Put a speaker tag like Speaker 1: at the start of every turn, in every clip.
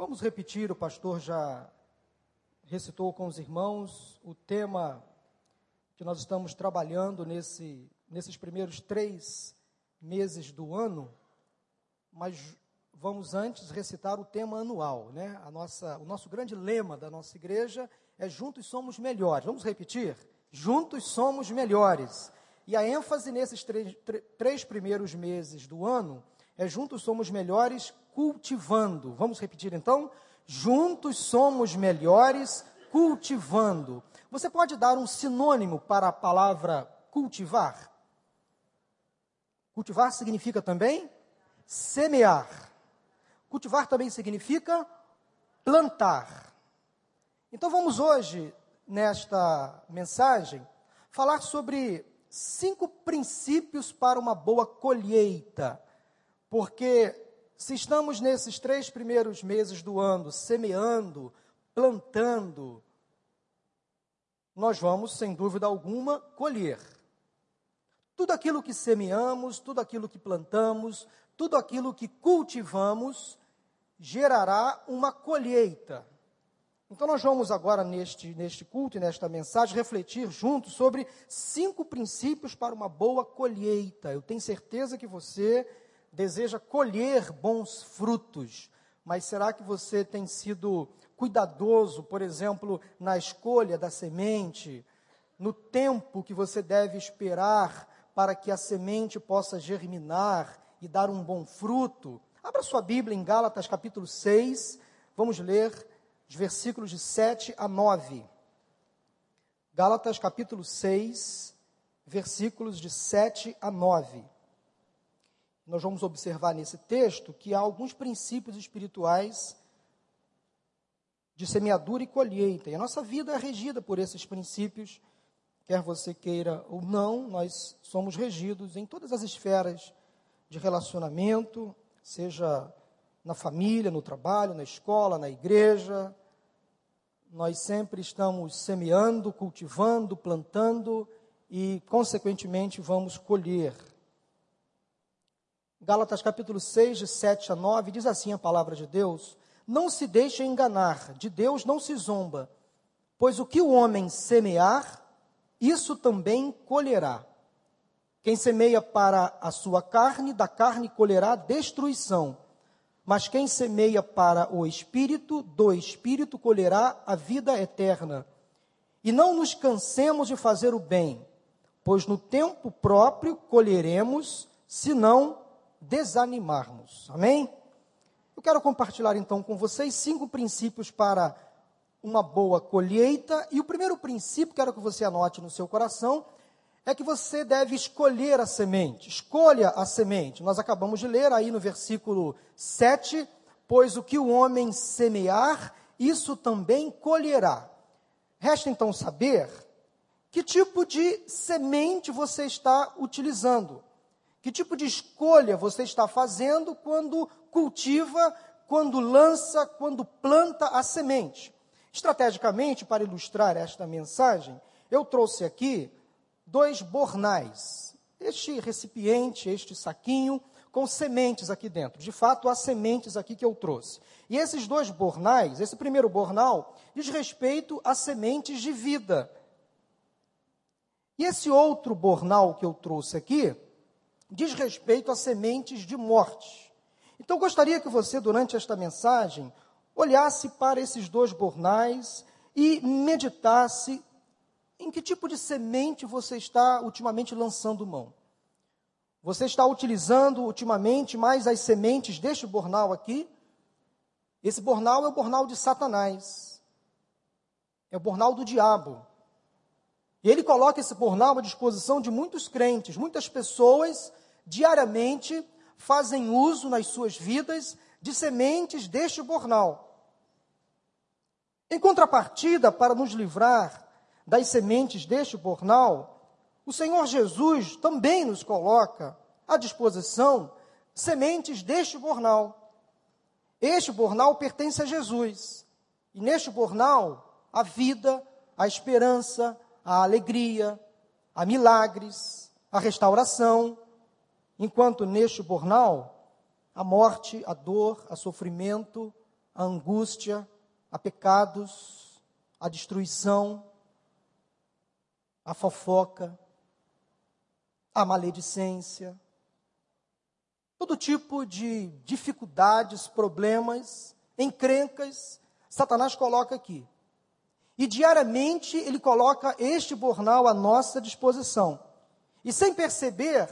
Speaker 1: Vamos repetir, o pastor já recitou com os irmãos o tema que nós estamos trabalhando nesse, nesses primeiros três meses do ano, mas vamos antes recitar o tema anual, né? A nossa, o nosso grande lema da nossa igreja é Juntos Somos Melhores. Vamos repetir? Juntos Somos Melhores. E a ênfase nesses três, três primeiros meses do ano é Juntos Somos Melhores cultivando. Vamos repetir então? Juntos somos melhores cultivando. Você pode dar um sinônimo para a palavra cultivar? Cultivar significa também semear. Cultivar também significa plantar. Então vamos hoje, nesta mensagem, falar sobre cinco princípios para uma boa colheita. Porque se estamos nesses três primeiros meses do ano semeando, plantando, nós vamos, sem dúvida alguma, colher. Tudo aquilo que semeamos, tudo aquilo que plantamos, tudo aquilo que cultivamos, gerará uma colheita. Então, nós vamos agora, neste, neste culto e nesta mensagem, refletir juntos sobre cinco princípios para uma boa colheita. Eu tenho certeza que você deseja colher bons frutos, mas será que você tem sido cuidadoso, por exemplo, na escolha da semente, no tempo que você deve esperar para que a semente possa germinar e dar um bom fruto? Abra sua Bíblia em Gálatas capítulo 6, vamos ler os versículos de 7 a 9. Gálatas capítulo 6, versículos de 7 a 9 nós vamos observar nesse texto que há alguns princípios espirituais de semeadura e colheita. E a nossa vida é regida por esses princípios, quer você queira ou não, nós somos regidos em todas as esferas de relacionamento, seja na família, no trabalho, na escola, na igreja. Nós sempre estamos semeando, cultivando, plantando e, consequentemente, vamos colher. Gálatas capítulo 6, de 7 a 9, diz assim a palavra de Deus: Não se deixe enganar, de Deus não se zomba, pois o que o homem semear, isso também colherá. Quem semeia para a sua carne, da carne colherá destruição. Mas quem semeia para o espírito, do espírito colherá a vida eterna. E não nos cansemos de fazer o bem, pois no tempo próprio colheremos, se não desanimarmos. Amém? Eu quero compartilhar então com vocês cinco princípios para uma boa colheita. E o primeiro princípio, quero que você anote no seu coração, é que você deve escolher a semente. Escolha a semente. Nós acabamos de ler aí no versículo 7, pois o que o homem semear, isso também colherá. Resta então saber que tipo de semente você está utilizando. Que tipo de escolha você está fazendo quando cultiva, quando lança, quando planta a semente? Estrategicamente, para ilustrar esta mensagem, eu trouxe aqui dois bornais. Este recipiente, este saquinho, com sementes aqui dentro. De fato, há sementes aqui que eu trouxe. E esses dois bornais, esse primeiro bornal, diz respeito a sementes de vida. E esse outro bornal que eu trouxe aqui, diz respeito a sementes de morte. Então, gostaria que você, durante esta mensagem, olhasse para esses dois bornais e meditasse em que tipo de semente você está ultimamente lançando mão. Você está utilizando ultimamente mais as sementes deste bornal aqui? Esse bornal é o bornal de Satanás. É o bornal do diabo. E ele coloca esse bornal à disposição de muitos crentes, muitas pessoas diariamente fazem uso nas suas vidas de sementes deste bornal. Em contrapartida, para nos livrar das sementes deste bornal, o Senhor Jesus também nos coloca à disposição sementes deste bornal. Este bornal pertence a Jesus. E neste bornal, a vida, a esperança, a alegria, a milagres, a restauração, enquanto neste bornal a morte, a dor, a sofrimento, a angústia, a pecados, a destruição, a fofoca, a maledicência, todo tipo de dificuldades, problemas, encrencas, Satanás coloca aqui. E diariamente ele coloca este bornal à nossa disposição. E sem perceber,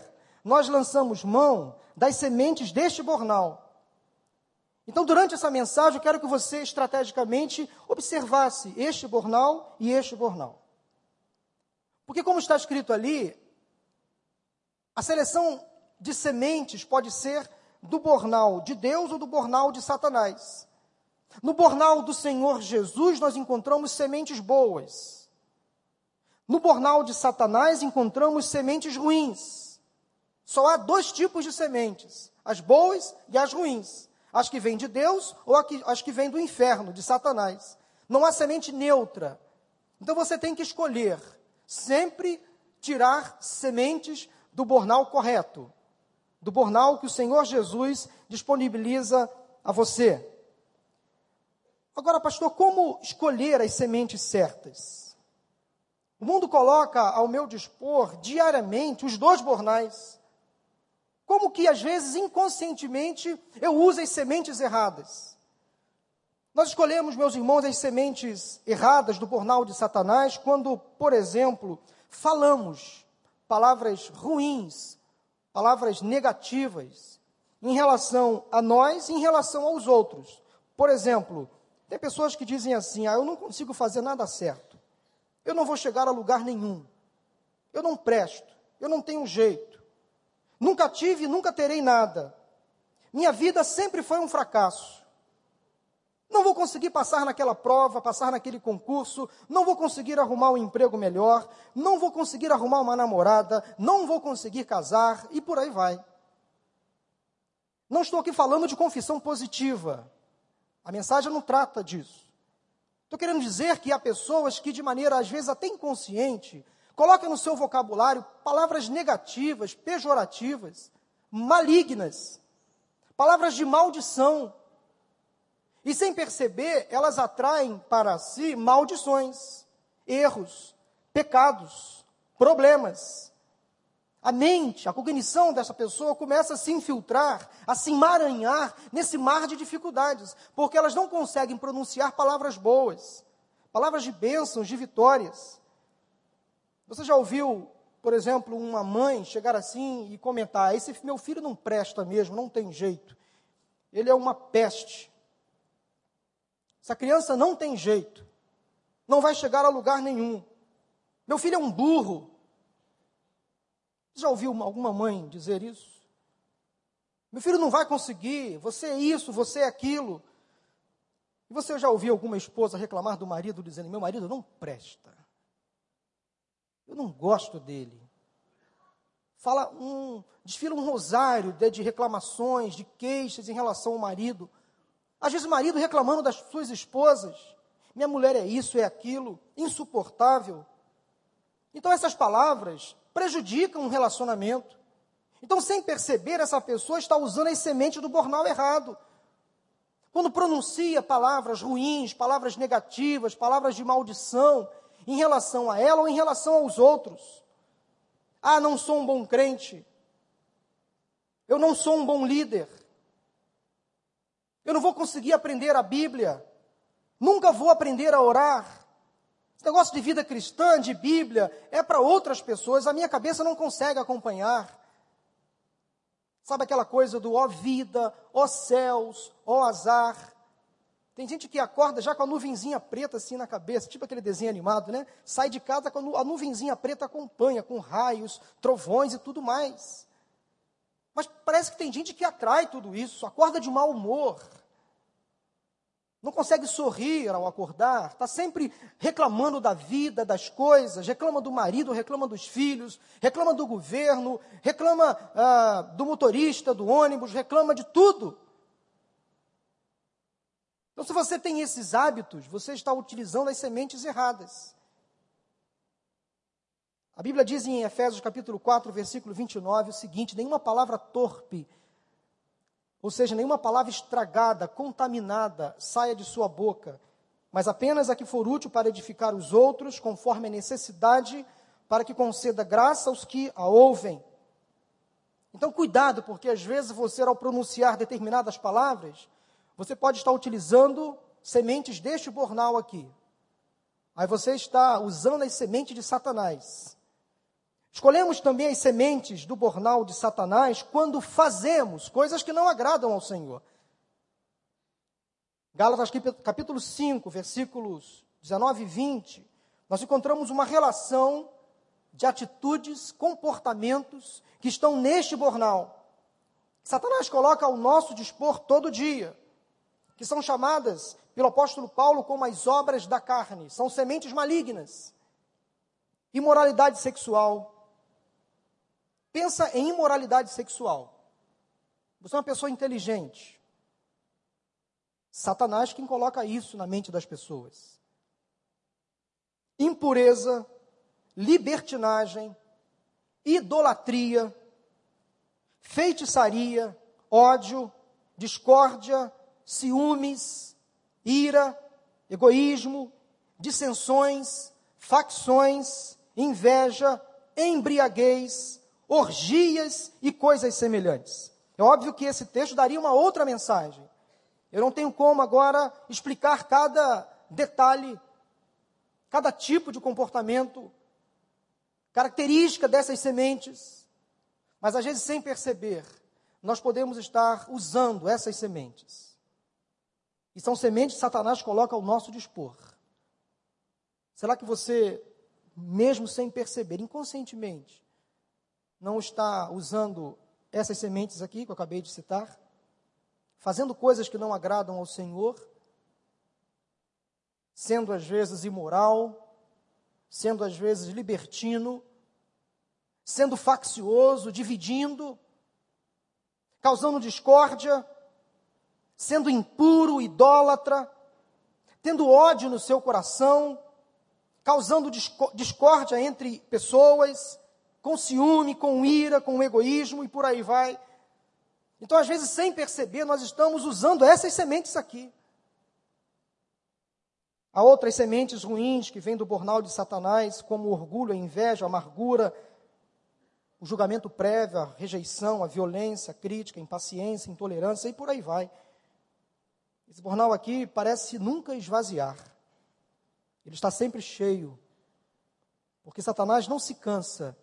Speaker 1: nós lançamos mão das sementes deste bornal. Então, durante essa mensagem, eu quero que você estrategicamente observasse este bornal e este bornal. Porque, como está escrito ali, a seleção de sementes pode ser do bornal de Deus ou do bornal de Satanás. No bornal do Senhor Jesus, nós encontramos sementes boas. No bornal de Satanás, encontramos sementes ruins. Só há dois tipos de sementes: as boas e as ruins. As que vêm de Deus ou as que vêm do inferno, de Satanás. Não há semente neutra. Então você tem que escolher sempre tirar sementes do bornal correto, do bornal que o Senhor Jesus disponibiliza a você. Agora, pastor, como escolher as sementes certas? O mundo coloca ao meu dispor diariamente os dois bornais. Como que às vezes inconscientemente eu uso as sementes erradas? Nós escolhemos, meus irmãos, as sementes erradas do bornal de Satanás quando, por exemplo, falamos palavras ruins, palavras negativas em relação a nós e em relação aos outros. Por exemplo, tem pessoas que dizem assim: ah, eu não consigo fazer nada certo, eu não vou chegar a lugar nenhum, eu não presto, eu não tenho jeito, nunca tive, nunca terei nada, minha vida sempre foi um fracasso. Não vou conseguir passar naquela prova, passar naquele concurso, não vou conseguir arrumar um emprego melhor, não vou conseguir arrumar uma namorada, não vou conseguir casar e por aí vai. Não estou aqui falando de confissão positiva. A mensagem não trata disso. Estou querendo dizer que há pessoas que, de maneira às vezes até inconsciente, colocam no seu vocabulário palavras negativas, pejorativas, malignas, palavras de maldição. E sem perceber, elas atraem para si maldições, erros, pecados, problemas. A mente, a cognição dessa pessoa começa a se infiltrar, a se emaranhar nesse mar de dificuldades, porque elas não conseguem pronunciar palavras boas, palavras de bênçãos, de vitórias. Você já ouviu, por exemplo, uma mãe chegar assim e comentar: esse meu filho não presta mesmo, não tem jeito, ele é uma peste. Essa criança não tem jeito, não vai chegar a lugar nenhum. Meu filho é um burro, já ouviu alguma mãe dizer isso? Meu filho não vai conseguir, você é isso, você é aquilo. E você já ouviu alguma esposa reclamar do marido dizendo: Meu marido não presta. Eu não gosto dele. Fala um, desfila um rosário de, de reclamações, de queixas em relação ao marido. Às vezes o marido reclamando das suas esposas. Minha mulher é isso, é aquilo, insuportável. Então essas palavras prejudicam um relacionamento. Então, sem perceber, essa pessoa está usando as sementes do bornal errado. Quando pronuncia palavras ruins, palavras negativas, palavras de maldição em relação a ela ou em relação aos outros. Ah, não sou um bom crente. Eu não sou um bom líder. Eu não vou conseguir aprender a Bíblia. Nunca vou aprender a orar. Esse negócio de vida cristã, de Bíblia, é para outras pessoas, a minha cabeça não consegue acompanhar. Sabe aquela coisa do ó vida, ó céus, ó azar? Tem gente que acorda já com a nuvenzinha preta assim na cabeça, tipo aquele desenho animado, né? Sai de casa com a nuvenzinha preta acompanha, com raios, trovões e tudo mais. Mas parece que tem gente que atrai tudo isso, acorda de mau humor não consegue sorrir ao acordar, está sempre reclamando da vida, das coisas, reclama do marido, reclama dos filhos, reclama do governo, reclama ah, do motorista, do ônibus, reclama de tudo. Então, se você tem esses hábitos, você está utilizando as sementes erradas. A Bíblia diz em Efésios capítulo 4, versículo 29 o seguinte: nenhuma palavra torpe Ou seja, nenhuma palavra estragada, contaminada saia de sua boca, mas apenas a que for útil para edificar os outros, conforme a necessidade, para que conceda graça aos que a ouvem. Então, cuidado, porque às vezes você, ao pronunciar determinadas palavras, você pode estar utilizando sementes deste bornal aqui. Aí você está usando as sementes de Satanás. Escolhemos também as sementes do bornal de Satanás quando fazemos coisas que não agradam ao Senhor. Gálatas capítulo 5, versículos 19 e 20, nós encontramos uma relação de atitudes, comportamentos que estão neste bornal. Satanás coloca ao nosso dispor todo dia, que são chamadas pelo apóstolo Paulo como as obras da carne, são sementes malignas. Imoralidade sexual, Pensa em imoralidade sexual. Você é uma pessoa inteligente. Satanás quem coloca isso na mente das pessoas. Impureza, libertinagem, idolatria, feitiçaria, ódio, discórdia, ciúmes, ira, egoísmo, dissensões, facções, inveja, embriaguez, orgias e coisas semelhantes. É óbvio que esse texto daria uma outra mensagem. Eu não tenho como agora explicar cada detalhe, cada tipo de comportamento, característica dessas sementes. Mas às vezes, sem perceber, nós podemos estar usando essas sementes. E são sementes que Satanás coloca ao nosso dispor. Será que você, mesmo sem perceber, inconscientemente, não está usando essas sementes aqui que eu acabei de citar, fazendo coisas que não agradam ao Senhor, sendo às vezes imoral, sendo às vezes libertino, sendo faccioso, dividindo, causando discórdia, sendo impuro, idólatra, tendo ódio no seu coração, causando discórdia entre pessoas, com ciúme, com ira, com egoísmo e por aí vai. Então, às vezes, sem perceber, nós estamos usando essas sementes aqui. Há outras sementes ruins que vêm do bornal de Satanás, como o orgulho, a inveja, a amargura, o julgamento prévio, a rejeição, a violência, a crítica, a impaciência, a intolerância e por aí vai. Esse bornal aqui parece nunca esvaziar. Ele está sempre cheio. Porque Satanás não se cansa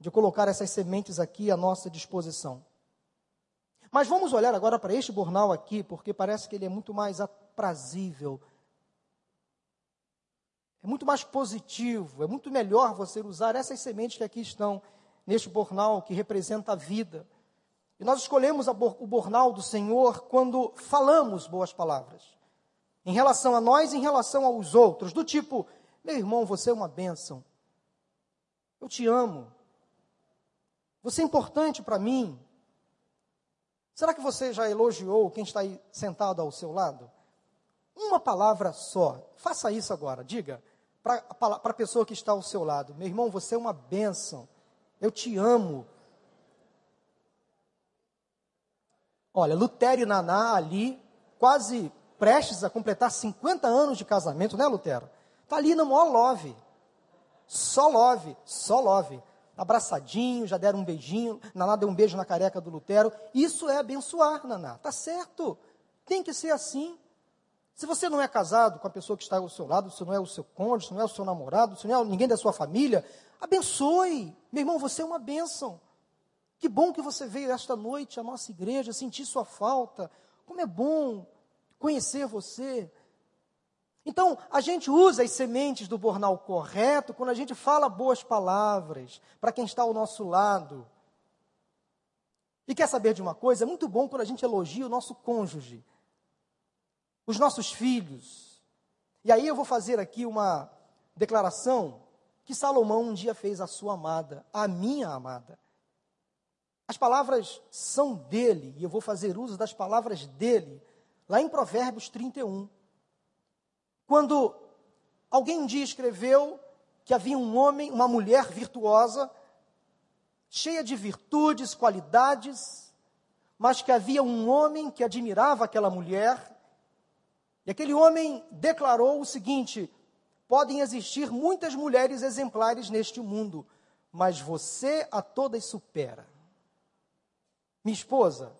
Speaker 1: de colocar essas sementes aqui à nossa disposição. Mas vamos olhar agora para este bornal aqui, porque parece que ele é muito mais aprazível. É muito mais positivo, é muito melhor você usar essas sementes que aqui estão neste bornal que representa a vida. E nós escolhemos o bornal do Senhor quando falamos boas palavras. Em relação a nós, em relação aos outros, do tipo, meu irmão, você é uma bênção. Eu te amo. Você é importante para mim. Será que você já elogiou quem está aí sentado ao seu lado? Uma palavra só. Faça isso agora. Diga para a pessoa que está ao seu lado: Meu irmão, você é uma bênção. Eu te amo. Olha, Lutero e Naná ali, quase prestes a completar 50 anos de casamento, né, Lutero? Está ali no maior love. Só love, só love abraçadinho, já deram um beijinho, Naná deu um beijo na careca do Lutero. Isso é abençoar, Naná. Tá certo. Tem que ser assim. Se você não é casado com a pessoa que está ao seu lado, se não é o seu cônjuge, se não é o seu namorado, se não é ninguém da sua família, abençoe. Meu irmão, você é uma bênção. Que bom que você veio esta noite à nossa igreja, sentir sua falta. Como é bom conhecer você. Então, a gente usa as sementes do bornal correto quando a gente fala boas palavras para quem está ao nosso lado. E quer saber de uma coisa? É muito bom quando a gente elogia o nosso cônjuge, os nossos filhos. E aí eu vou fazer aqui uma declaração que Salomão um dia fez à sua amada, à minha amada. As palavras são dele, e eu vou fazer uso das palavras dele, lá em Provérbios 31. Quando alguém um dia escreveu que havia um homem, uma mulher virtuosa, cheia de virtudes, qualidades, mas que havia um homem que admirava aquela mulher, e aquele homem declarou o seguinte: podem existir muitas mulheres exemplares neste mundo, mas você a todas supera. Minha esposa,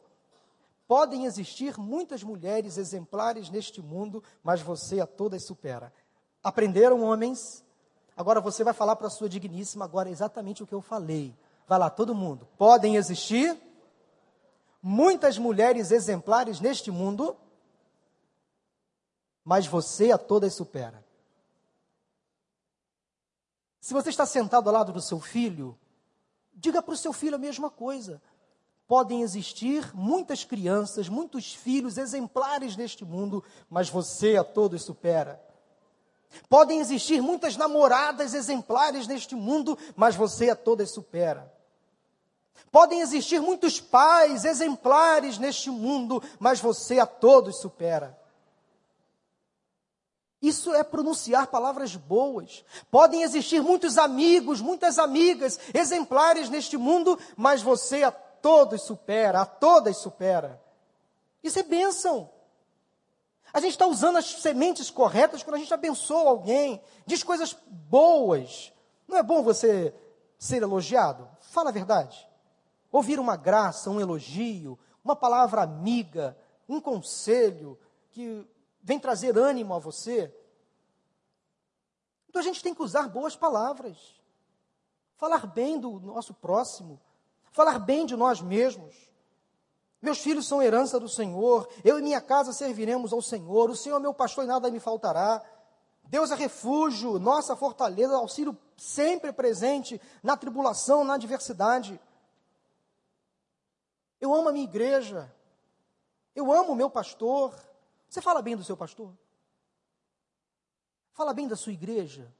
Speaker 1: podem existir muitas mulheres exemplares neste mundo, mas você a todas supera. Aprenderam, homens? Agora você vai falar para a sua digníssima agora exatamente o que eu falei. Vai lá, todo mundo. Podem existir muitas mulheres exemplares neste mundo, mas você a todas supera. Se você está sentado ao lado do seu filho, diga para o seu filho a mesma coisa. Podem existir muitas crianças, muitos filhos exemplares neste mundo, mas você a todos supera. Podem existir muitas namoradas exemplares neste mundo, mas você a todas supera. Podem existir muitos pais exemplares neste mundo, mas você a todos supera. Isso é pronunciar palavras boas. Podem existir muitos amigos, muitas amigas exemplares neste mundo, mas você a todos supera, a todas supera. Isso é bênção. A gente está usando as sementes corretas quando a gente abençoa alguém, diz coisas boas. Não é bom você ser elogiado? Fala a verdade. Ouvir uma graça, um elogio, uma palavra amiga, um conselho que vem trazer ânimo a você. Então a gente tem que usar boas palavras. Falar bem do nosso próximo, falar bem de nós mesmos. Meus filhos são herança do Senhor, eu e minha casa serviremos ao Senhor, o Senhor é meu pastor e nada me faltará. Deus é refúgio, nossa fortaleza, auxílio sempre presente na tribulação, na adversidade. Eu amo a minha igreja, eu amo o meu pastor. Você fala bem do seu pastor? Fala bem da sua igreja?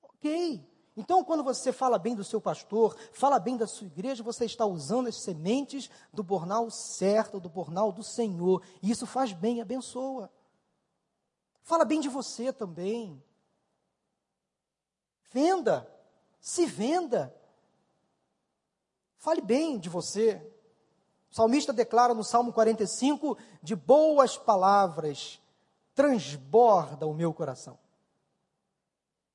Speaker 1: Ok. Então, quando você fala bem do seu pastor, fala bem da sua igreja, você está usando as sementes do bornal certo, do bornal do Senhor. E isso faz bem, abençoa. Fala bem de você também. Venda, se venda. Fale bem de você. O salmista declara no Salmo 45: de boas palavras transborda o meu coração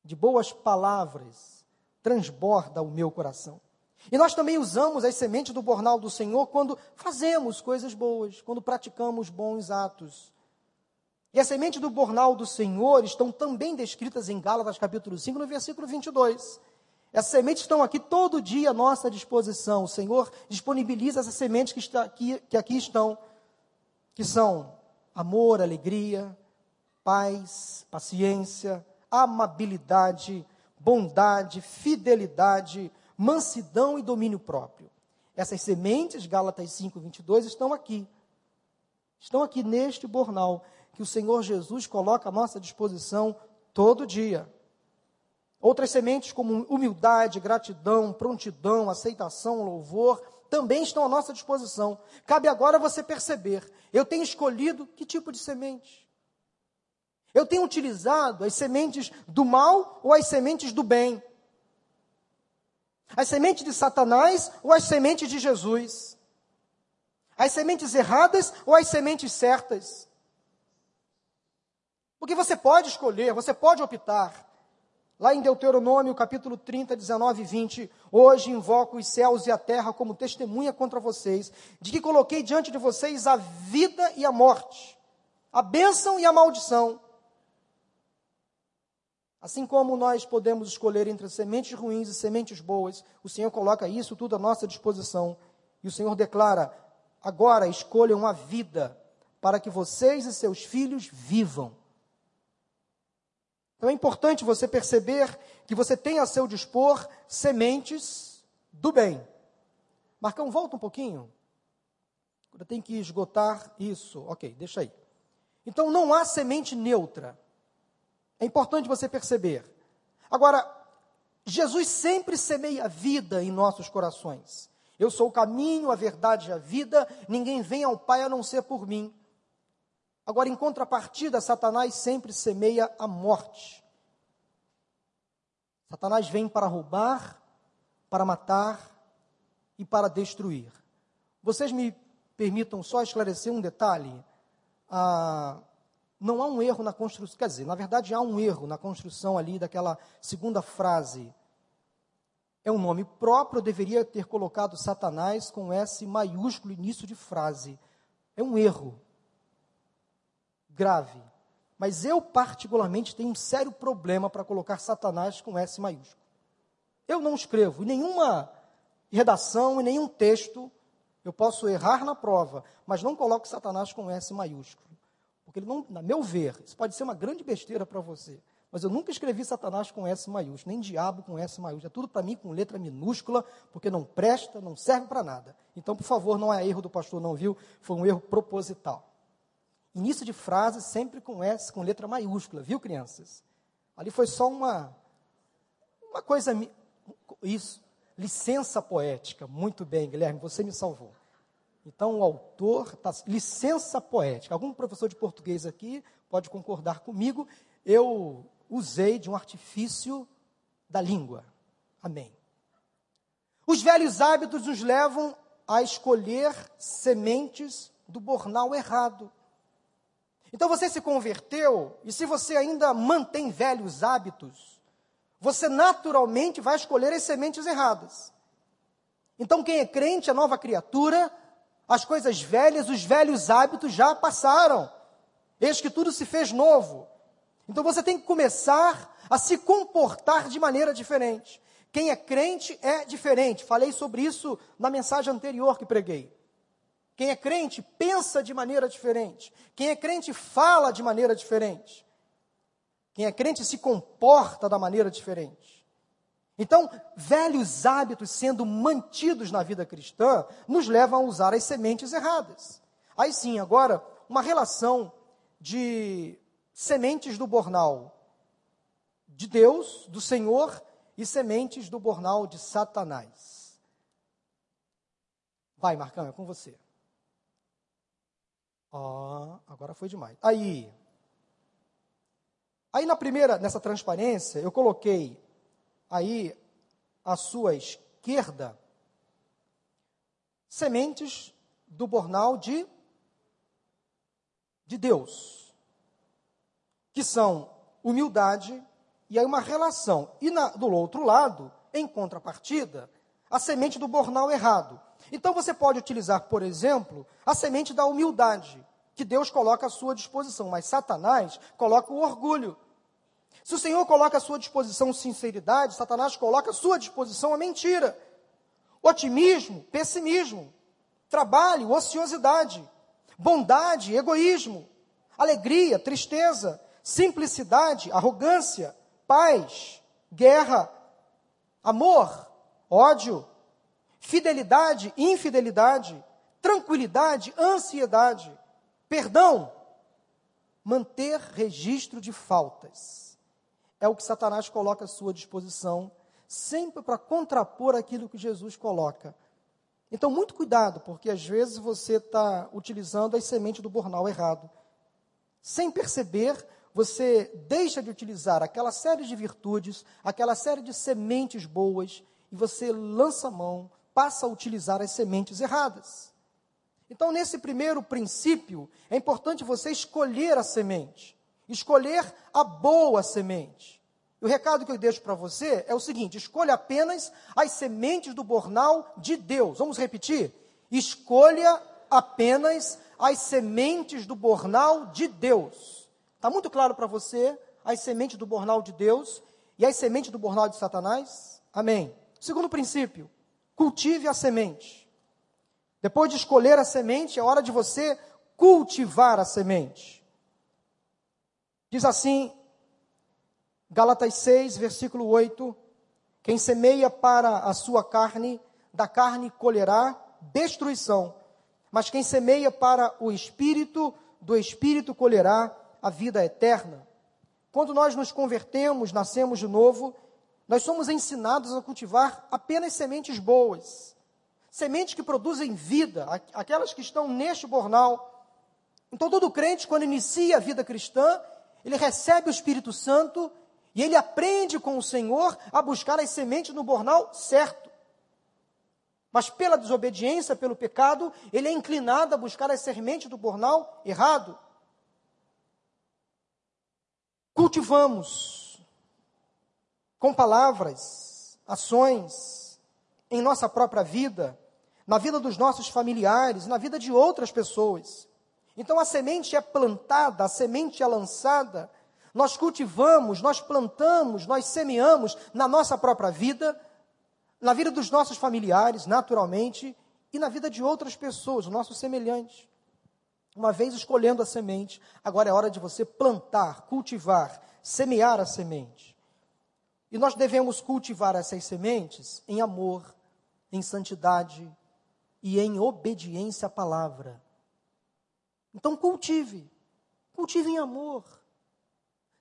Speaker 1: de boas palavras transborda o meu coração. E nós também usamos as sementes do bornal do Senhor quando fazemos coisas boas, quando praticamos bons atos. E as sementes do bornal do Senhor estão também descritas em Gálatas capítulo 5, no versículo 22. Essas sementes estão aqui todo dia à nossa disposição. O Senhor disponibiliza essas sementes que, está aqui, que aqui estão, que são amor, alegria, paz, paciência, amabilidade, bondade, fidelidade, mansidão e domínio próprio. Essas sementes, Gálatas 5, 22, estão aqui. Estão aqui neste bornal que o Senhor Jesus coloca à nossa disposição todo dia. Outras sementes, como humildade, gratidão, prontidão, aceitação, louvor, também estão à nossa disposição. Cabe agora você perceber: eu tenho escolhido que tipo de semente? Eu tenho utilizado as sementes do mal ou as sementes do bem? As sementes de Satanás ou as sementes de Jesus? As sementes erradas ou as sementes certas? Porque você pode escolher, você pode optar. Lá em Deuteronômio, capítulo 30, 19 e 20, hoje invoco os céus e a terra como testemunha contra vocês, de que coloquei diante de vocês a vida e a morte, a bênção e a maldição. Assim como nós podemos escolher entre sementes ruins e sementes boas, o Senhor coloca isso tudo à nossa disposição. E o Senhor declara: agora escolham a vida, para que vocês e seus filhos vivam. Então é importante você perceber que você tem a seu dispor sementes do bem. Marcão, volta um pouquinho. Eu tenho que esgotar isso. Ok, deixa aí. Então não há semente neutra. É importante você perceber. Agora, Jesus sempre semeia vida em nossos corações. Eu sou o caminho, a verdade e a vida, ninguém vem ao Pai a não ser por mim. Agora, em contrapartida, Satanás sempre semeia a morte. Satanás vem para roubar, para matar e para destruir. Vocês me permitam só esclarecer um detalhe. Ah, não há um erro na construção, quer dizer, na verdade há um erro na construção ali daquela segunda frase. É um nome próprio, eu deveria ter colocado Satanás com S maiúsculo início de frase. É um erro grave. Mas eu, particularmente, tenho um sério problema para colocar Satanás com S maiúsculo. Eu não escrevo em nenhuma redação, em nenhum texto, eu posso errar na prova, mas não coloco Satanás com S maiúsculo. Porque ele não, na meu ver, isso pode ser uma grande besteira para você. Mas eu nunca escrevi Satanás com S maiúsculo, nem diabo com S maiúsculo. É tudo para mim com letra minúscula, porque não presta, não serve para nada. Então, por favor, não é erro do pastor, não viu? Foi um erro proposital. Início de frase sempre com S, com letra maiúscula, viu, crianças? Ali foi só uma, uma coisa. Isso, licença poética. Muito bem, Guilherme, você me salvou. Então, o autor, tá, licença poética. Algum professor de português aqui pode concordar comigo. Eu usei de um artifício da língua. Amém. Os velhos hábitos nos levam a escolher sementes do bornal errado. Então você se converteu, e se você ainda mantém velhos hábitos, você naturalmente vai escolher as sementes erradas. Então quem é crente, a nova criatura, as coisas velhas, os velhos hábitos já passaram. Eis que tudo se fez novo. Então você tem que começar a se comportar de maneira diferente. Quem é crente é diferente. Falei sobre isso na mensagem anterior que preguei. Quem é crente pensa de maneira diferente. Quem é crente fala de maneira diferente. Quem é crente se comporta da maneira diferente. Então, velhos hábitos sendo mantidos na vida cristã nos levam a usar as sementes erradas. Aí sim, agora, uma relação de sementes do bornal de Deus, do Senhor, e sementes do bornal de Satanás. Vai, Marcão, é com você. Oh, agora foi demais. Aí, aí na primeira, nessa transparência, eu coloquei aí à sua esquerda sementes do bornal de de Deus, que são humildade e aí uma relação. E na, do outro lado, em contrapartida, a semente do bornal errado, então você pode utilizar, por exemplo, a semente da humildade, que Deus coloca à sua disposição, mas Satanás coloca o orgulho. Se o Senhor coloca à sua disposição sinceridade, Satanás coloca à sua disposição a mentira. Otimismo, pessimismo. Trabalho, ociosidade. Bondade, egoísmo. Alegria, tristeza. Simplicidade, arrogância. Paz, guerra. Amor, ódio fidelidade, infidelidade, tranquilidade, ansiedade, perdão, manter registro de faltas. É o que Satanás coloca à sua disposição, sempre para contrapor aquilo que Jesus coloca. Então, muito cuidado, porque às vezes você está utilizando as sementes do bornal errado. Sem perceber, você deixa de utilizar aquela série de virtudes, aquela série de sementes boas, e você lança mão passa a utilizar as sementes erradas. Então, nesse primeiro princípio, é importante você escolher a semente, escolher a boa semente. E o recado que eu deixo para você é o seguinte: escolha apenas as sementes do bornal de Deus. Vamos repetir? Escolha apenas as sementes do bornal de Deus. Está muito claro para você as sementes do bornal de Deus e as sementes do bornal de Satanás? Amém. Segundo princípio, cultive a semente. Depois de escolher a semente, é hora de você cultivar a semente. Diz assim, Gálatas 6, versículo 8: Quem semeia para a sua carne, da carne colherá destruição, mas quem semeia para o espírito, do espírito colherá a vida eterna. Quando nós nos convertemos, nascemos de novo, nós somos ensinados a cultivar apenas sementes boas, sementes que produzem vida, aquelas que estão neste bornal. Então, todo crente, quando inicia a vida cristã, ele recebe o Espírito Santo e ele aprende com o Senhor a buscar as sementes no bornal certo. Mas pela desobediência, pelo pecado, ele é inclinado a buscar as sementes do bornal errado. Cultivamos com palavras, ações, em nossa própria vida, na vida dos nossos familiares, na vida de outras pessoas. Então a semente é plantada, a semente é lançada, nós cultivamos, nós plantamos, nós semeamos na nossa própria vida, na vida dos nossos familiares, naturalmente, e na vida de outras pessoas, nossos semelhantes. Uma vez escolhendo a semente, agora é hora de você plantar, cultivar, semear a semente. E nós devemos cultivar essas sementes em amor, em santidade e em obediência à palavra. Então cultive, cultive em amor,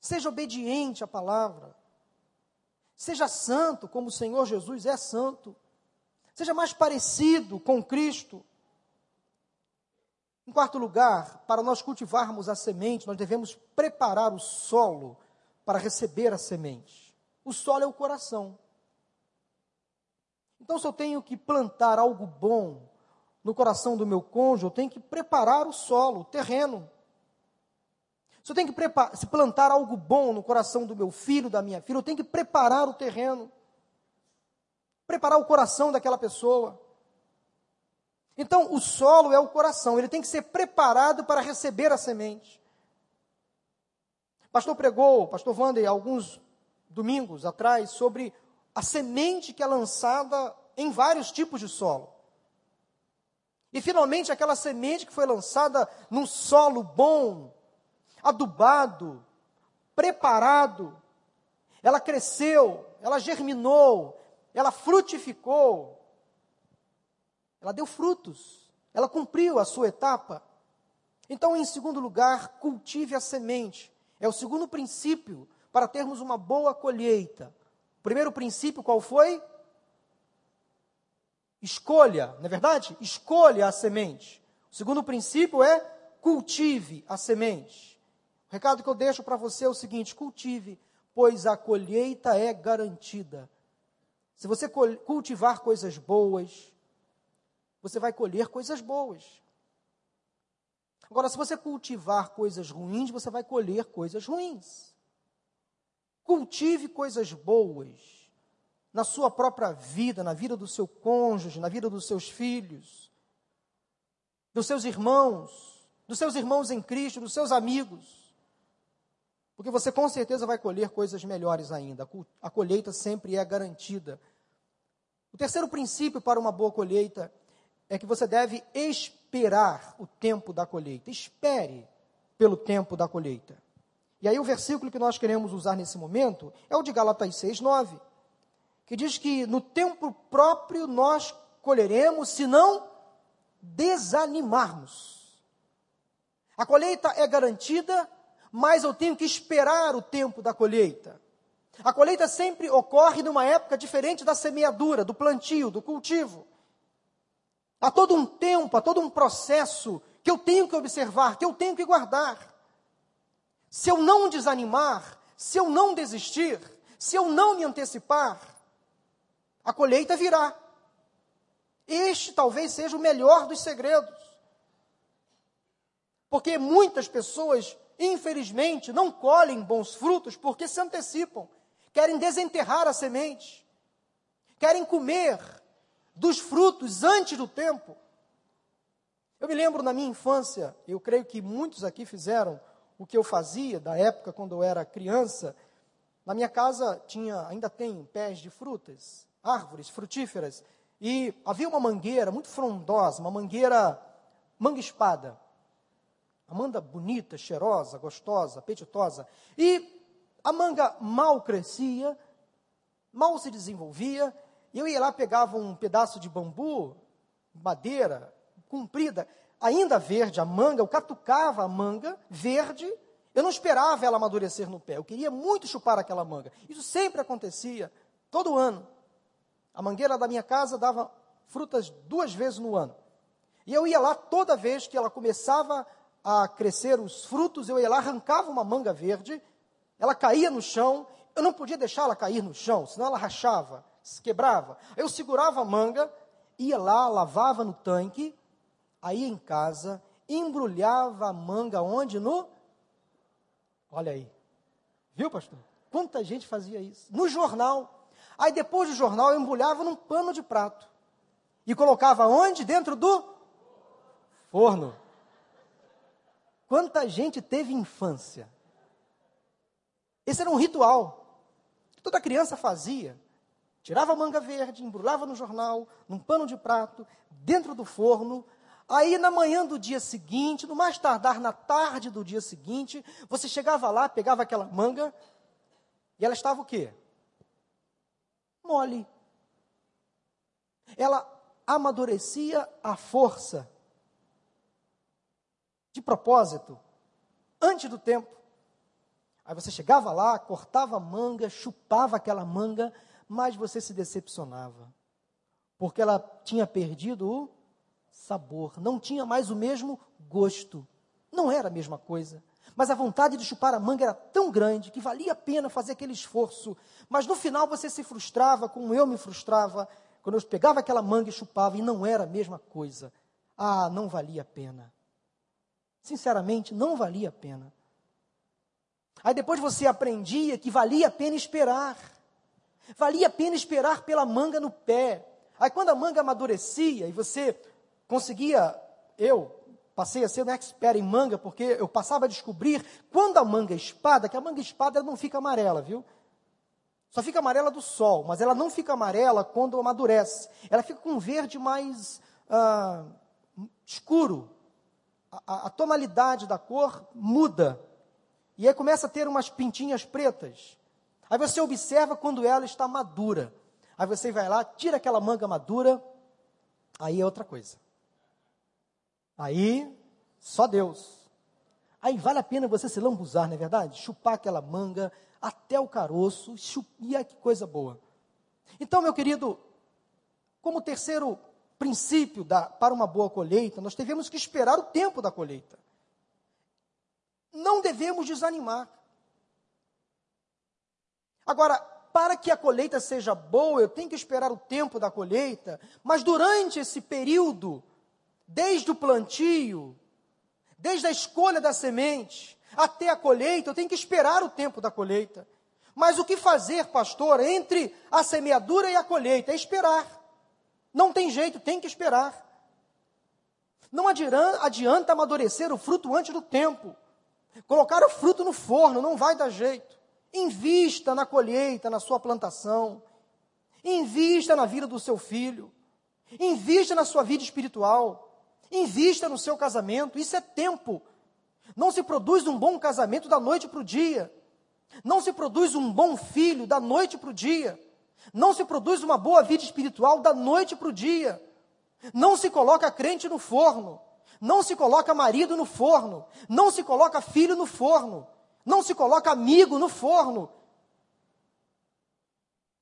Speaker 1: seja obediente à palavra, seja santo como o Senhor Jesus é santo, seja mais parecido com Cristo. Em quarto lugar, para nós cultivarmos a semente, nós devemos preparar o solo para receber a semente. O solo é o coração. Então, se eu tenho que plantar algo bom no coração do meu cônjuge, eu tenho que preparar o solo, o terreno. Se eu tenho que se plantar algo bom no coração do meu filho, da minha filha, eu tenho que preparar o terreno. Preparar o coração daquela pessoa. Então, o solo é o coração, ele tem que ser preparado para receber a semente. Pastor pregou, pastor Wander, alguns domingos atrás, sobre a semente que é lançada em vários tipos de solo. E finalmente aquela semente que foi lançada num solo bom, adubado, preparado, ela cresceu, ela germinou, ela frutificou, ela deu frutos, ela cumpriu a sua etapa. Então, em segundo lugar, cultive a semente. É o segundo princípio para termos uma boa colheita. O primeiro princípio qual foi? Escolha, não é verdade? Escolha a semente. O segundo princípio é cultive a semente. O recado que eu deixo para você é o seguinte: cultive, pois a colheita é garantida. Se você cultivar coisas boas, você vai colher coisas boas. Agora, se você cultivar coisas ruins, você vai colher coisas ruins. Cultive coisas boas na sua própria vida, na vida do seu cônjuge, na vida dos seus filhos, dos seus irmãos, dos seus irmãos em Cristo, dos seus amigos. Porque você com certeza vai colher coisas melhores ainda. A colheita sempre é garantida. O terceiro princípio para uma boa colheita é que você deve esperar o tempo da colheita. Espere pelo tempo da colheita. E aí o versículo que nós queremos usar nesse momento é o de Galatas 6, 9 que diz que no tempo próprio nós colheremos se não desanimarmos. A colheita é garantida, mas eu tenho que esperar o tempo da colheita. A colheita sempre ocorre numa época diferente da semeadura, do plantio, do cultivo. Há todo um tempo, há todo um processo que eu tenho que observar, que eu tenho que guardar. Se eu não desanimar, se eu não desistir, se eu não me antecipar, a colheita virá. Este talvez seja o melhor dos segredos. Porque muitas pessoas, infelizmente, não colhem bons frutos porque se antecipam, querem desenterrar a semente, querem comer dos frutos antes do tempo. Eu me lembro na minha infância, eu creio que muitos aqui fizeram o que eu fazia da época quando eu era criança. Na minha casa tinha, ainda tem pés de frutas árvores frutíferas. E havia uma mangueira muito frondosa, uma mangueira manga-espada. Uma manga bonita, cheirosa, gostosa, apetitosa. E a manga mal crescia, mal se desenvolvia. E eu ia lá, pegava um pedaço de bambu, madeira, comprida, ainda verde, a manga, eu catucava a manga verde. Eu não esperava ela amadurecer no pé, eu queria muito chupar aquela manga. Isso sempre acontecia, todo ano. A mangueira da minha casa dava frutas duas vezes no ano. E eu ia lá toda vez que ela começava a crescer os frutos, eu ia lá, arrancava uma manga verde, ela caía no chão, eu não podia deixar ela cair no chão, senão ela rachava, se quebrava. Eu segurava a manga ia lá, lavava no tanque, aí em casa, embrulhava a manga onde? No. Olha aí. Viu, pastor? Quanta gente fazia isso? No jornal. Aí depois do jornal, embrulhava num pano de prato. E colocava onde? Dentro do forno. Quanta gente teve infância. Esse era um ritual que toda criança fazia. Tirava a manga verde, embrulhava no jornal, num pano de prato, dentro do forno. Aí, na manhã do dia seguinte, no mais tardar na tarde do dia seguinte, você chegava lá, pegava aquela manga, e ela estava o quê? Mole. Ela amadurecia à força. De propósito, antes do tempo. Aí você chegava lá, cortava a manga, chupava aquela manga, mas você se decepcionava. Porque ela tinha perdido o sabor, não tinha mais o mesmo gosto. Não era a mesma coisa. Mas a vontade de chupar a manga era tão grande que valia a pena fazer aquele esforço. Mas no final você se frustrava, como eu me frustrava, quando eu pegava aquela manga e chupava e não era a mesma coisa. Ah, não valia a pena. Sinceramente, não valia a pena. Aí depois você aprendia que valia a pena esperar. Valia a pena esperar pela manga no pé. Aí quando a manga amadurecia e você conseguia, eu passei a ser um expert em manga, porque eu passava a descobrir quando a manga é espada, que a manga espada não fica amarela, viu? Só fica amarela do sol, mas ela não fica amarela quando amadurece. Ela fica com um verde mais ah, escuro. A, a, tonalidade da cor muda. E aí começa a ter umas pintinhas pretas. Aí você observa quando ela está madura. Aí você vai lá, tira aquela manga madura. Aí é outra coisa. Aí, só Deus. Aí vale a pena você se lambuzar, não é verdade? Chupar aquela manga até o caroço, e que coisa boa. Então, meu querido, como terceiro princípio da, para uma boa colheita, nós devemos que esperar o tempo da colheita. Não devemos desanimar. Agora, para que a colheita seja boa, eu tenho que esperar o tempo da colheita, mas durante esse período desde o plantio, desde a escolha da semente, até a colheita, eu tenho que esperar o tempo da colheita. Mas o que fazer, pastor, entre a semeadura e a colheita? É esperar. Não tem jeito, tem que esperar. Não adianta, amadurecer o fruto antes do tempo. Colocar o fruto no forno não vai dar jeito. Invista na colheita, na sua plantação. Invista na vida do seu filho. Invista na sua vida espiritual. Invista no seu casamento, isso é tempo. Não se produz um bom casamento da noite para o dia. Não se produz um bom filho da noite para o dia. Não se produz uma boa vida espiritual da noite para o dia. Não se coloca crente no forno. Não se coloca marido no forno. Não se coloca filho no forno. Não se coloca amigo no forno.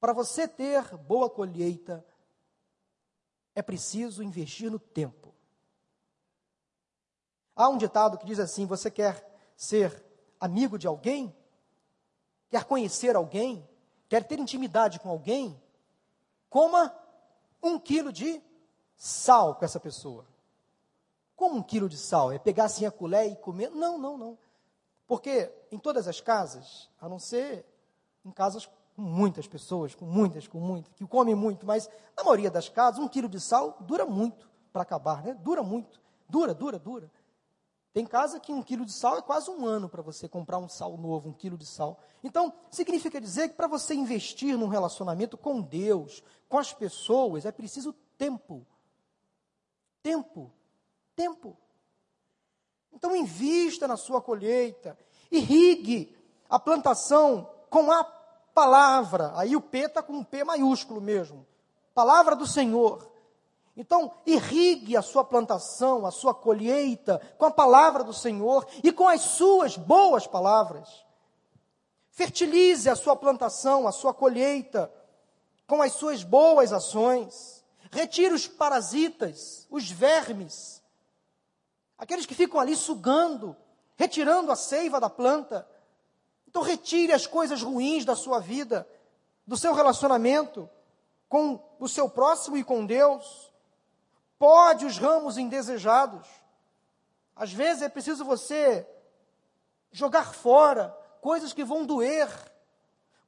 Speaker 1: Para você ter boa colheita, é preciso investir no tempo. Há um ditado que diz assim: você quer ser amigo de alguém? Quer conhecer alguém? Quer ter intimidade com alguém? Coma um quilo de sal com essa pessoa. Como um quilo de sal? É pegar assim a colher e comer? Não, não, não. Porque em todas as casas, a não ser em casas com muitas pessoas, com muitas, com muitas, que comem muito, mas na maioria das casas, um quilo de sal dura muito para acabar, né? Dura muito. Dura, dura, dura. Tem casa que um quilo de sal é quase um ano para você comprar um sal novo, um quilo de sal. Então, significa dizer que para você investir num relacionamento com Deus, com as pessoas, é preciso tempo. Tempo. Tempo. Então, invista na sua colheita. Irrigue a plantação com a palavra. Aí o P está com um P maiúsculo mesmo. Palavra do Senhor. Então, irrigue a sua plantação, a sua colheita com a palavra do Senhor e com as suas boas palavras. Fertilize a sua plantação, a sua colheita com as suas boas ações. Retire os parasitas, os vermes, aqueles que ficam ali sugando, retirando a seiva da planta. Então, retire as coisas ruins da sua vida, do seu relacionamento com o seu próximo e com Deus Pode os ramos indesejados. Às vezes é preciso você jogar fora coisas que vão doer,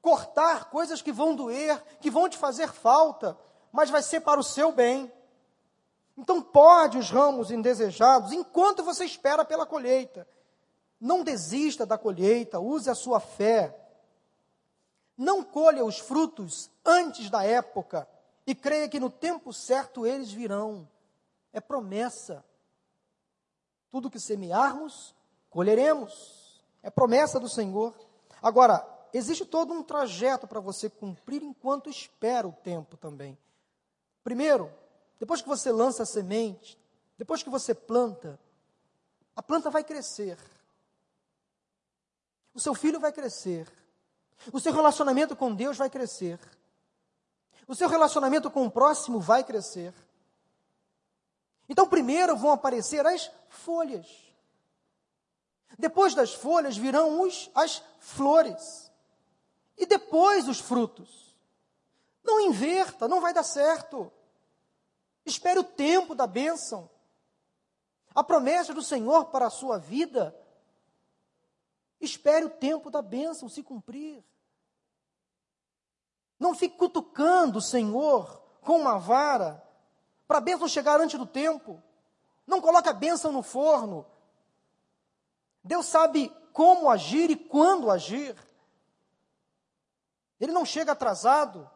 Speaker 1: cortar coisas que vão doer, que vão te fazer falta, mas vai ser para o seu bem. Então, pode os ramos indesejados enquanto você espera pela colheita. Não desista da colheita, use a sua fé. Não colha os frutos antes da época e creia que no tempo certo eles virão. É promessa. Tudo que semearmos, colheremos. É promessa do Senhor. Agora, existe todo um trajeto para você cumprir enquanto espera o tempo também. Primeiro, depois que você lança a semente, depois que você planta, a planta vai crescer. O seu filho vai crescer. O seu relacionamento com Deus vai crescer. O seu relacionamento com o próximo vai crescer. Então, primeiro vão aparecer as folhas. Depois das folhas virão os, as flores. E depois os frutos. Não inverta, não vai dar certo. Espere o tempo da bênção. A promessa do Senhor para a sua vida. Espere o tempo da bênção se cumprir. Não fique cutucando o Senhor com uma vara para a bênção chegar antes do tempo. Não coloque a bênção no forno. Deus sabe como agir e quando agir. Ele não chega atrasado.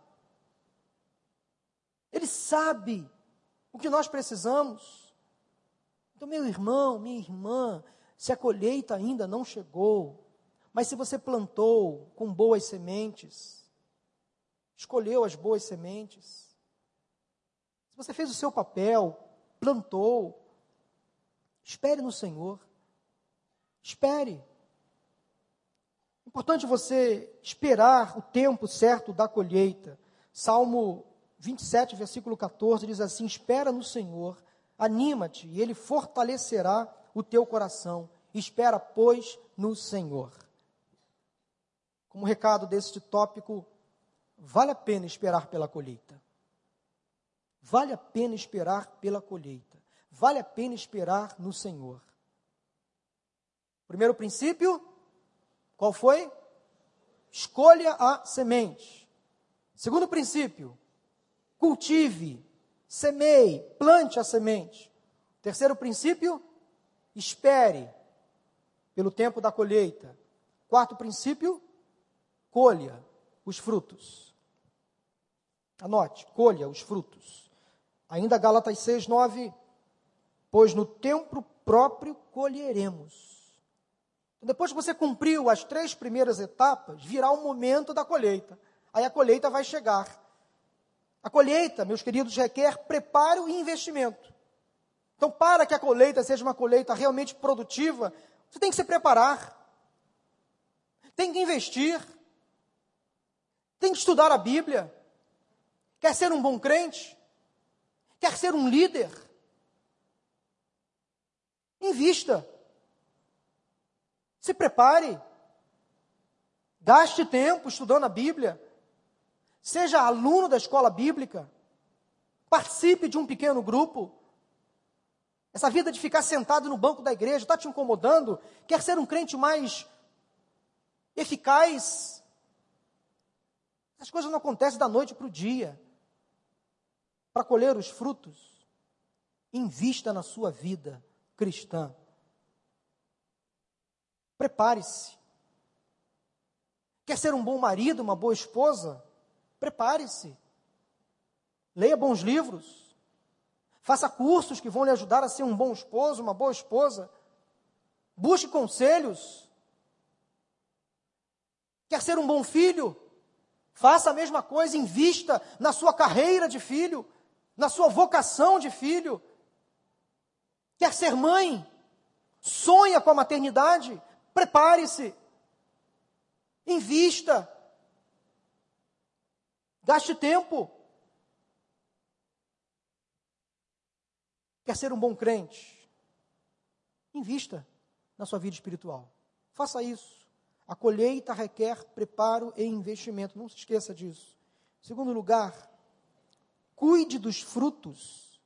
Speaker 1: Ele sabe o que nós precisamos. Então, meu irmão, minha irmã, se a colheita ainda não chegou, mas se você plantou com boas sementes, escolheu as boas sementes, se você fez o seu papel, plantou, espere no Senhor. Espere. Importante você esperar o tempo certo da colheita. Salmo 27, versículo 14 diz assim: Espera no Senhor, anima-te, e Ele fortalecerá o teu coração. Espera, pois, no Senhor. Como recado deste tópico, vale a pena esperar pela colheita. Vale a pena esperar pela colheita. Vale a pena esperar no Senhor. Primeiro princípio, qual foi? Escolha a semente. Segundo princípio, cultive, semeie, plante a semente. Terceiro princípio, espere pelo tempo da colheita. Quarto princípio, colha os frutos. Anote, colha os frutos. Ainda Gálatas 6, 9, pois no tempo próprio colheremos. Depois que você cumpriu as três primeiras etapas, virá o momento da colheita. Aí a colheita vai chegar. A colheita, meus queridos, requer preparo e investimento. Então, para que a colheita seja uma colheita realmente produtiva, você tem que se preparar. Tem que investir. Tem que estudar a Bíblia. Quer ser um bom crente? Quer ser um líder? Invista. Se prepare. Gaste tempo estudando a Bíblia. Seja aluno da escola bíblica. Participe de um pequeno grupo. Essa vida de ficar sentado no banco da igreja está te incomodando? Quer ser um crente mais eficaz? As coisas não acontecem da noite para o dia. Para colher os frutos, invista na sua vida cristã. Prepare-se. Quer ser um bom marido, uma boa esposa? Prepare-se. Leia bons livros. Faça cursos que vão lhe ajudar a ser um bom esposo, uma boa esposa. Busque conselhos. Quer ser um bom filho? Faça a mesma coisa, invista na sua carreira de filho, na sua vocação de filho. Quer ser mãe? Sonha com a maternidade? Prepare-se. Invista. Gaste tempo. Quer ser um bom crente? Invista na sua vida espiritual. Faça isso. A colheita requer preparo e investimento. Não se esqueça disso. Segundo lugar, cuide dos frutos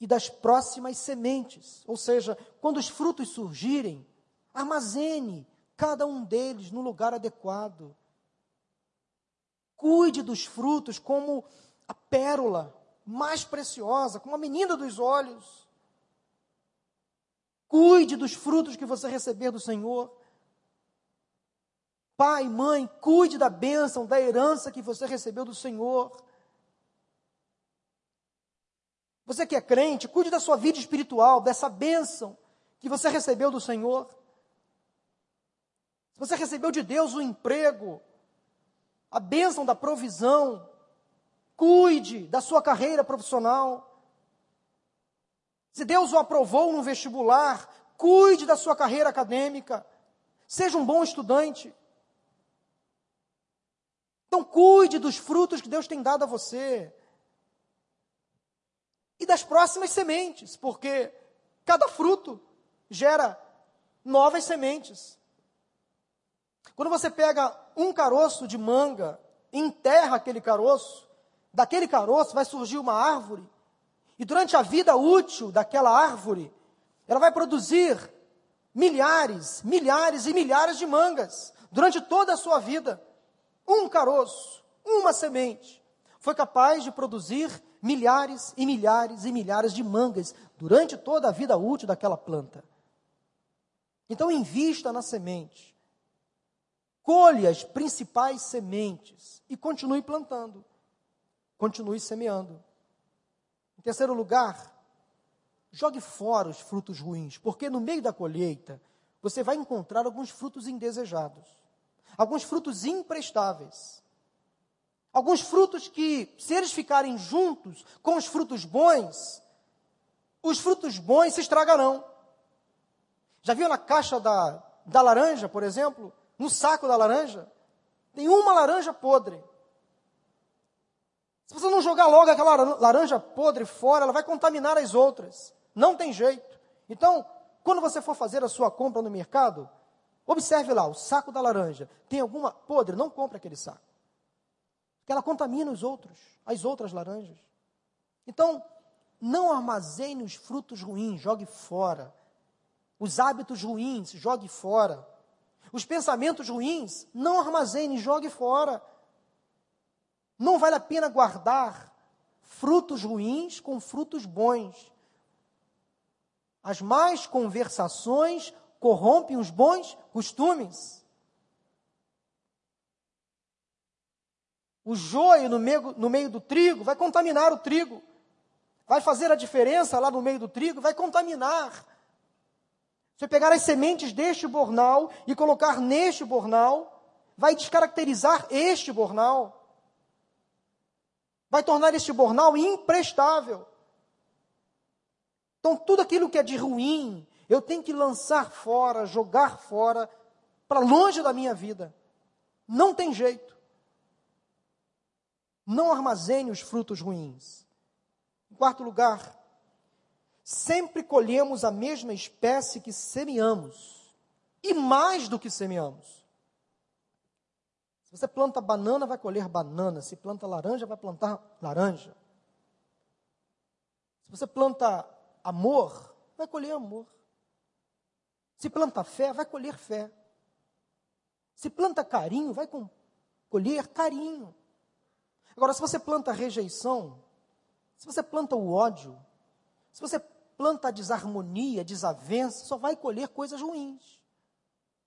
Speaker 1: e das próximas sementes. Ou seja, quando os frutos surgirem, armazene cada um deles no lugar adequado. Cuide dos frutos como a pérola mais preciosa, como a menina dos olhos. Cuide dos frutos que você receber do Senhor. Pai, mãe, cuide da bênção, da herança que você recebeu do Senhor. Você que é crente, cuide da sua vida espiritual, dessa bênção que você recebeu do Senhor. Se você recebeu de Deus o emprego, a bênção da provisão, cuide da sua carreira profissional. Se Deus o aprovou no vestibular, cuide da sua carreira acadêmica. Seja um bom estudante. Então, cuide dos frutos que Deus tem dado a você e das próximas sementes, porque cada fruto gera novas sementes. Quando você pega um caroço de manga, enterra aquele caroço, daquele caroço vai surgir uma árvore, e durante a vida útil daquela árvore, ela vai produzir milhares, milhares e milhares de mangas durante toda a sua vida. Um caroço, uma semente, foi capaz de produzir milhares e milhares e milhares de mangas durante toda a vida útil daquela planta. Então, invista na semente. Colhe as principais sementes e continue plantando. Continue semeando. Em terceiro lugar, jogue fora os frutos ruins, porque no meio da colheita você vai encontrar alguns frutos indesejados, alguns frutos imprestáveis. Alguns frutos que, se eles ficarem juntos com os frutos bons, os frutos bons se estragarão. Já viu na caixa da, da laranja, por exemplo? No saco da laranja? Tem uma laranja podre. Se você não jogar logo aquela laranja podre fora, ela vai contaminar as outras. Não tem jeito. Então, quando você for fazer a sua compra no mercado, observe lá, o saco da laranja. Tem alguma podre? Não compre aquele saco que ela contamina os outros, as outras laranjas. Então, não armazene os frutos ruins, jogue fora. Os hábitos ruins, jogue fora. Os pensamentos ruins, não armazene, jogue fora. Não vale a pena guardar frutos ruins com frutos bons. As más conversações corrompem os bons costumes. O joio no meio, no meio do trigo vai contaminar o trigo. Vai fazer a diferença lá no meio do trigo, vai contaminar. Se pegar as sementes deste bornal e colocar neste bornal, vai descaracterizar este bornal. Vai tornar este bornal imprestável. Então, tudo aquilo que é de ruim, eu tenho que lançar fora, jogar fora, para longe da minha vida. Não tem jeito. Não armazene os frutos ruins. Em quarto lugar, sempre colhemos a mesma espécie que semeamos, e mais do que semeamos. Se você planta banana, vai colher banana. Se planta laranja, vai plantar laranja. Se você planta amor, vai colher amor. Se planta fé, vai colher fé. Se planta carinho, vai colher carinho. Agora, se você planta rejeição, se você planta o ódio, se você planta a desarmonia, desavença, só vai colher coisas ruins.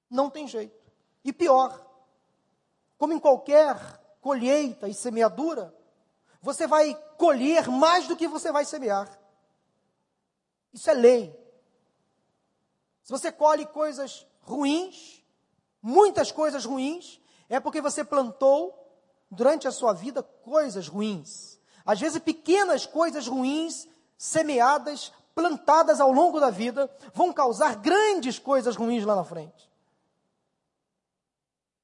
Speaker 1: Não tem jeito. E pior, como em qualquer colheita e semeadura, você vai colher mais do que você vai semear. Isso é lei. Se você colhe coisas ruins, muitas coisas ruins, é porque você plantou durante a sua vida coisas ruins. Às vezes, pequenas coisas ruins, semeadas, plantadas ao longo da vida, vão causar grandes coisas ruins lá na frente.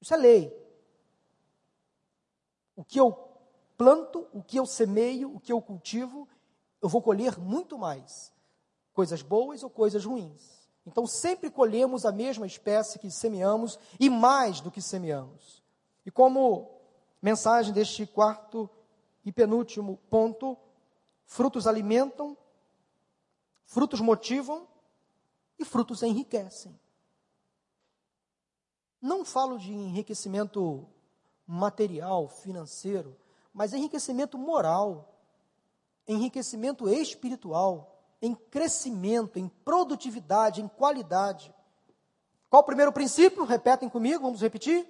Speaker 1: Isso é lei. O que eu planto, o que eu semeio, o que eu cultivo, eu vou colher muito mais. Coisas boas ou coisas ruins. Então, sempre colhemos a mesma espécie que semeamos e mais do que semeamos. E como Mensagem deste quarto e penúltimo ponto: frutos alimentam, Frutos motivam e frutos enriquecem. Não falo de enriquecimento material, financeiro, mas enriquecimento moral, enriquecimento espiritual, em crescimento, em produtividade, em qualidade. Qual o primeiro princípio? Repetem comigo, vamos repetir.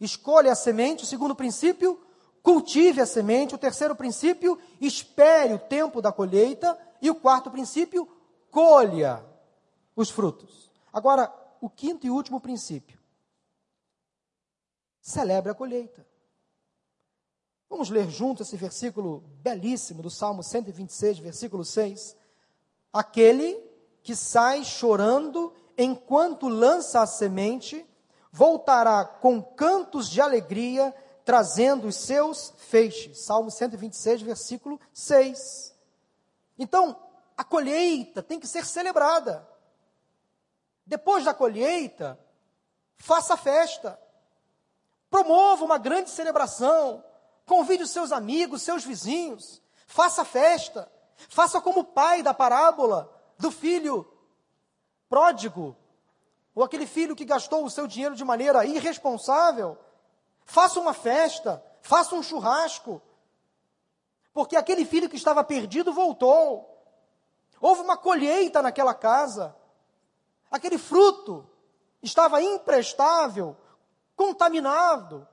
Speaker 1: Escolha a semente. O segundo princípio, cultive a semente. O terceiro princípio, espere o tempo da colheita. E o quarto princípio, colha os frutos. Agora, o quinto e último princípio. Celebre a colheita. Vamos ler junto esse versículo belíssimo do Salmo 126, versículo 6. Aquele que sai chorando enquanto lança a semente, voltará com cantos de alegria, trazendo os seus feixes. Salmo 126, versículo 6. Então, a colheita tem que ser celebrada. Depois da colheita, faça festa. Promova uma grande celebração. Convide os seus amigos, seus vizinhos. Faça festa. Faça como o pai da parábola do filho pródigo, ou aquele filho que gastou o seu dinheiro de maneira irresponsável. Faça uma festa, faça um churrasco, porque aquele filho que estava perdido voltou. Houve uma colheita naquela casa. Aquele fruto estava imprestável, contaminado.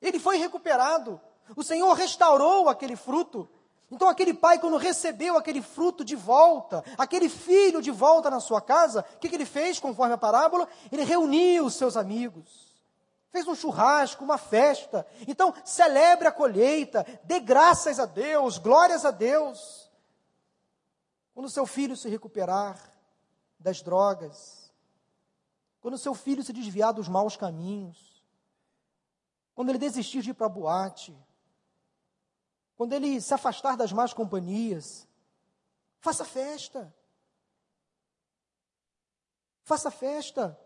Speaker 1: Ele foi recuperado. O Senhor restaurou aquele fruto. Então, aquele pai, quando recebeu aquele fruto de volta, aquele filho de volta na sua casa, o que, que ele fez, conforme a parábola? Ele reuniu os seus amigos, fez um churrasco, uma festa. Então, celebre a colheita, dê graças a Deus, glórias a Deus. Quando seu filho se recuperar das drogas, quando seu filho se desviar dos maus caminhos, quando ele desistir de ir para a boate, quando ele se afastar das más companhias, faça festa. Faça festa.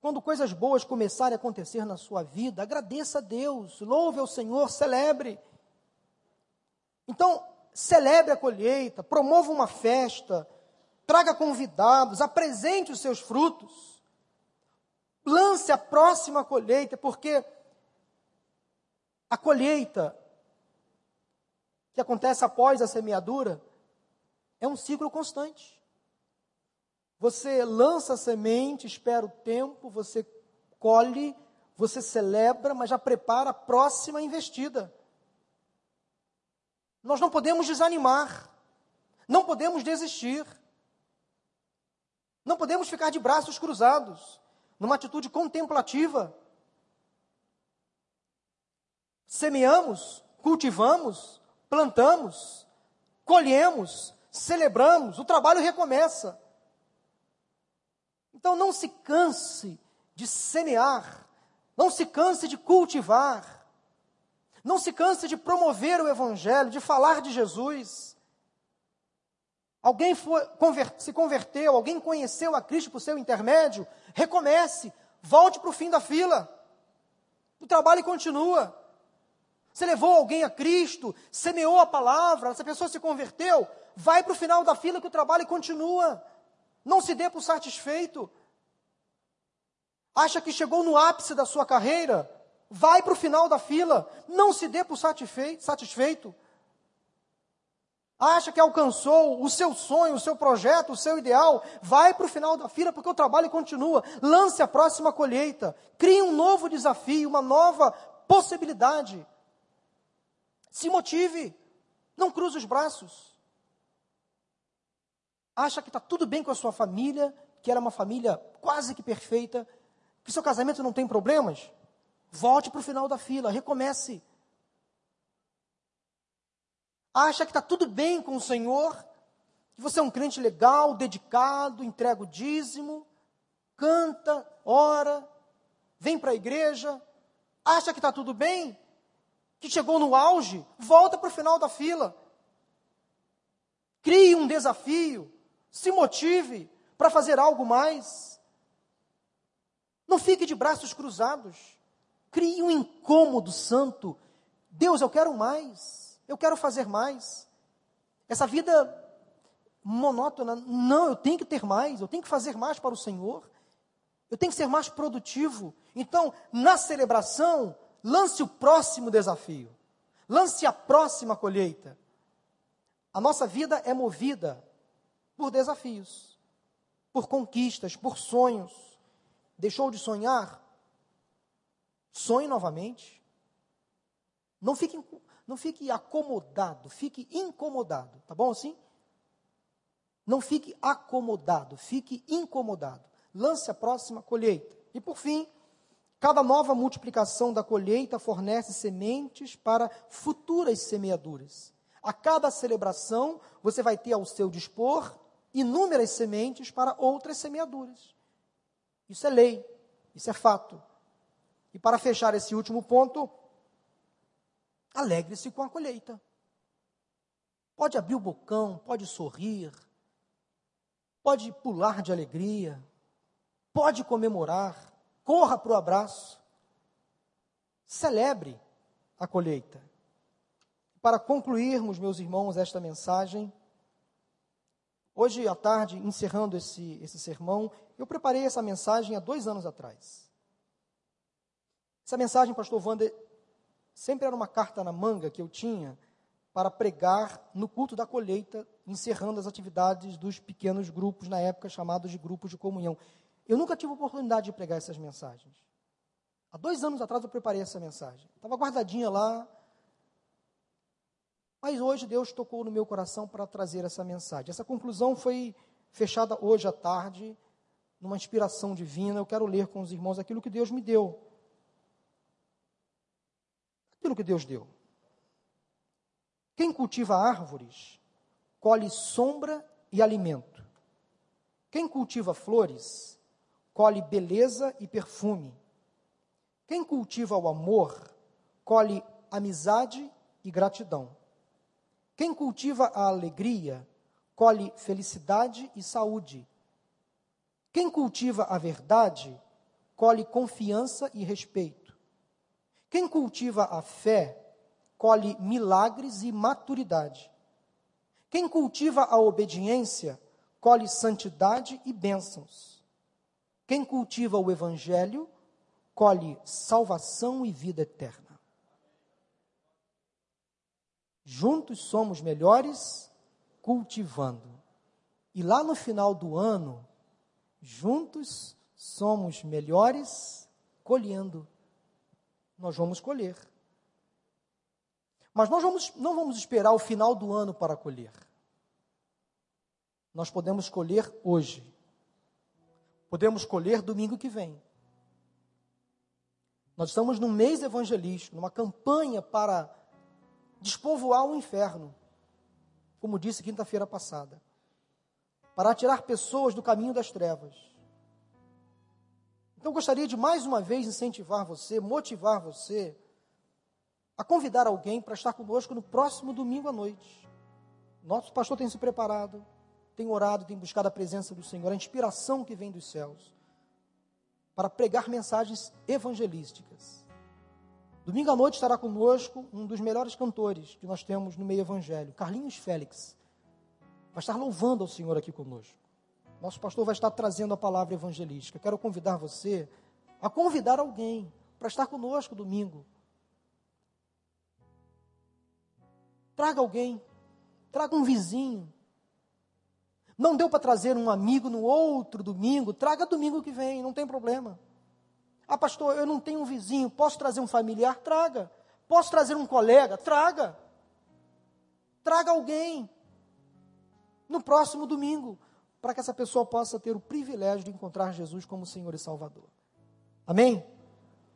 Speaker 1: Quando coisas boas começarem a acontecer na sua vida, agradeça a Deus, louve ao Senhor, celebre. Então, celebre a colheita, promova uma festa, traga convidados, apresente os seus frutos, lance a próxima colheita, porque a colheita, que acontece após a semeadura, é um ciclo constante. Você lança a semente, espera o tempo, você colhe, você celebra, mas já prepara a próxima investida. Nós não podemos desanimar, não podemos desistir, não podemos ficar de braços cruzados, numa atitude contemplativa semeamos, cultivamos, plantamos, colhemos, celebramos, o trabalho recomeça. Então não se canse de semear, não se canse de cultivar, não se canse de promover o Evangelho, de falar de Jesus. Alguém foi, se converteu, alguém conheceu a Cristo por seu intermédio, recomece, volte para o fim da fila. O trabalho continua. Você levou alguém a Cristo, semeou a palavra, essa pessoa se converteu, vai para o final da fila que o trabalho continua. Não se dê por satisfeito. Acha que chegou no ápice da sua carreira? Vai para o final da fila. Não se dê por satisfeito. Acha que alcançou o seu sonho, o seu projeto, o seu ideal? Vai para o final da fila porque o trabalho continua. Lance a próxima colheita. Crie um novo desafio, uma nova possibilidade. Se motive. Não cruze os braços. Acha que está tudo bem com a sua família, que era uma família quase que perfeita, que seu casamento não tem problemas? Volte para o final da fila, recomece. Acha que está tudo bem com o Senhor, que você é um crente legal, dedicado, entrega o dízimo, canta, ora, vem para a igreja. Acha que está tudo bem? Que chegou no auge, volta para o final da fila. Crie um desafio, se motive para fazer algo mais. Não fique de braços cruzados. Crie um incômodo santo. Deus, eu quero mais. Eu quero fazer mais. essa vida monótona. Não, eu tenho que ter mais, eu tenho que fazer mais para o Senhor, eu tenho que ser mais produtivo. Então, na celebração, lance o próximo desafio, lance a próxima colheita. A nossa vida é movida por desafios, por conquistas, por sonhos. Deixou de sonhar? Sonhe novamente. Não fique, não fique acomodado, fique incomodado, tá bom assim? Não fique acomodado, fique incomodado. Lance a próxima colheita. E por fim, cada nova multiplicação da colheita fornece sementes para futuras semeaduras. A cada celebração, você vai ter ao seu dispor inúmeras sementes para outras semeaduras. Isso é lei, isso é fato. E para fechar esse último ponto, alegre-se com a colheita. Pode abrir o bocão, pode sorrir, pode pular de alegria, pode comemorar, corra para o abraço, celebre a colheita. Para concluirmos, meus irmãos, esta mensagem, hoje à tarde, encerrando esse, esse sermão, eu preparei essa mensagem há dois anos atrás. Essa mensagem, pastor Wander, sempre era uma carta na manga que eu tinha para pregar no culto da colheita, encerrando as atividades dos pequenos grupos, na época chamados de grupos de comunhão. Eu nunca tive oportunidade de pregar essas mensagens. Há dois anos atrás eu preparei essa mensagem. Estava guardadinha lá. Mas hoje Deus tocou no meu coração para trazer essa mensagem. Essa conclusão foi fechada hoje à tarde, numa inspiração divina. Eu quero ler com os irmãos aquilo que Deus me deu. Aquilo que Deus deu. Quem cultiva árvores, colhe sombra e alimento. Quem cultiva flores, colhe beleza e perfume. Quem cultiva o amor, colhe amizade e gratidão. Quem cultiva a alegria, colhe felicidade e saúde. Quem cultiva a verdade, colhe confiança e respeito. Quem cultiva a fé, colhe milagres e maturidade. Quem cultiva a obediência, colhe santidade e bênçãos. Quem cultiva o evangelho, colhe salvação e vida eterna. Juntos somos melhores cultivando. E lá no final do ano, juntos somos melhores colhendo. Nós vamos colher. Mas nós vamos, não vamos esperar o final do ano para colher. Nós podemos colher hoje. Podemos colher domingo que vem. Nós estamos num mês evangelístico, numa campanha para despovoar o inferno, como disse quinta-feira passada, para tirar pessoas do caminho das trevas. Então, gostaria de mais uma vez incentivar você, motivar você a convidar alguém para estar conosco no próximo domingo à noite. Nosso pastor tem se preparado, tem orado, tem buscado a presença do Senhor, a inspiração que vem dos céus, para pregar mensagens evangelísticas. Domingo à noite estará conosco um dos melhores cantores que nós temos no meio evangélico, Carlinhos Félix. Vai estar louvando ao Senhor aqui conosco. Nosso pastor vai estar trazendo a palavra evangelística. Quero convidar você a convidar alguém para estar conosco domingo Traga alguém, traga um vizinho. Não deu para trazer um amigo no outro domingo, traga domingo que vem, não tem problema. Ah, pastor, eu não tenho um vizinho, posso trazer um familiar? Traga. Posso trazer um colega? Traga. Traga alguém no próximo domingo, para que essa pessoa possa ter o privilégio de encontrar Jesus como Senhor e Salvador. Amém?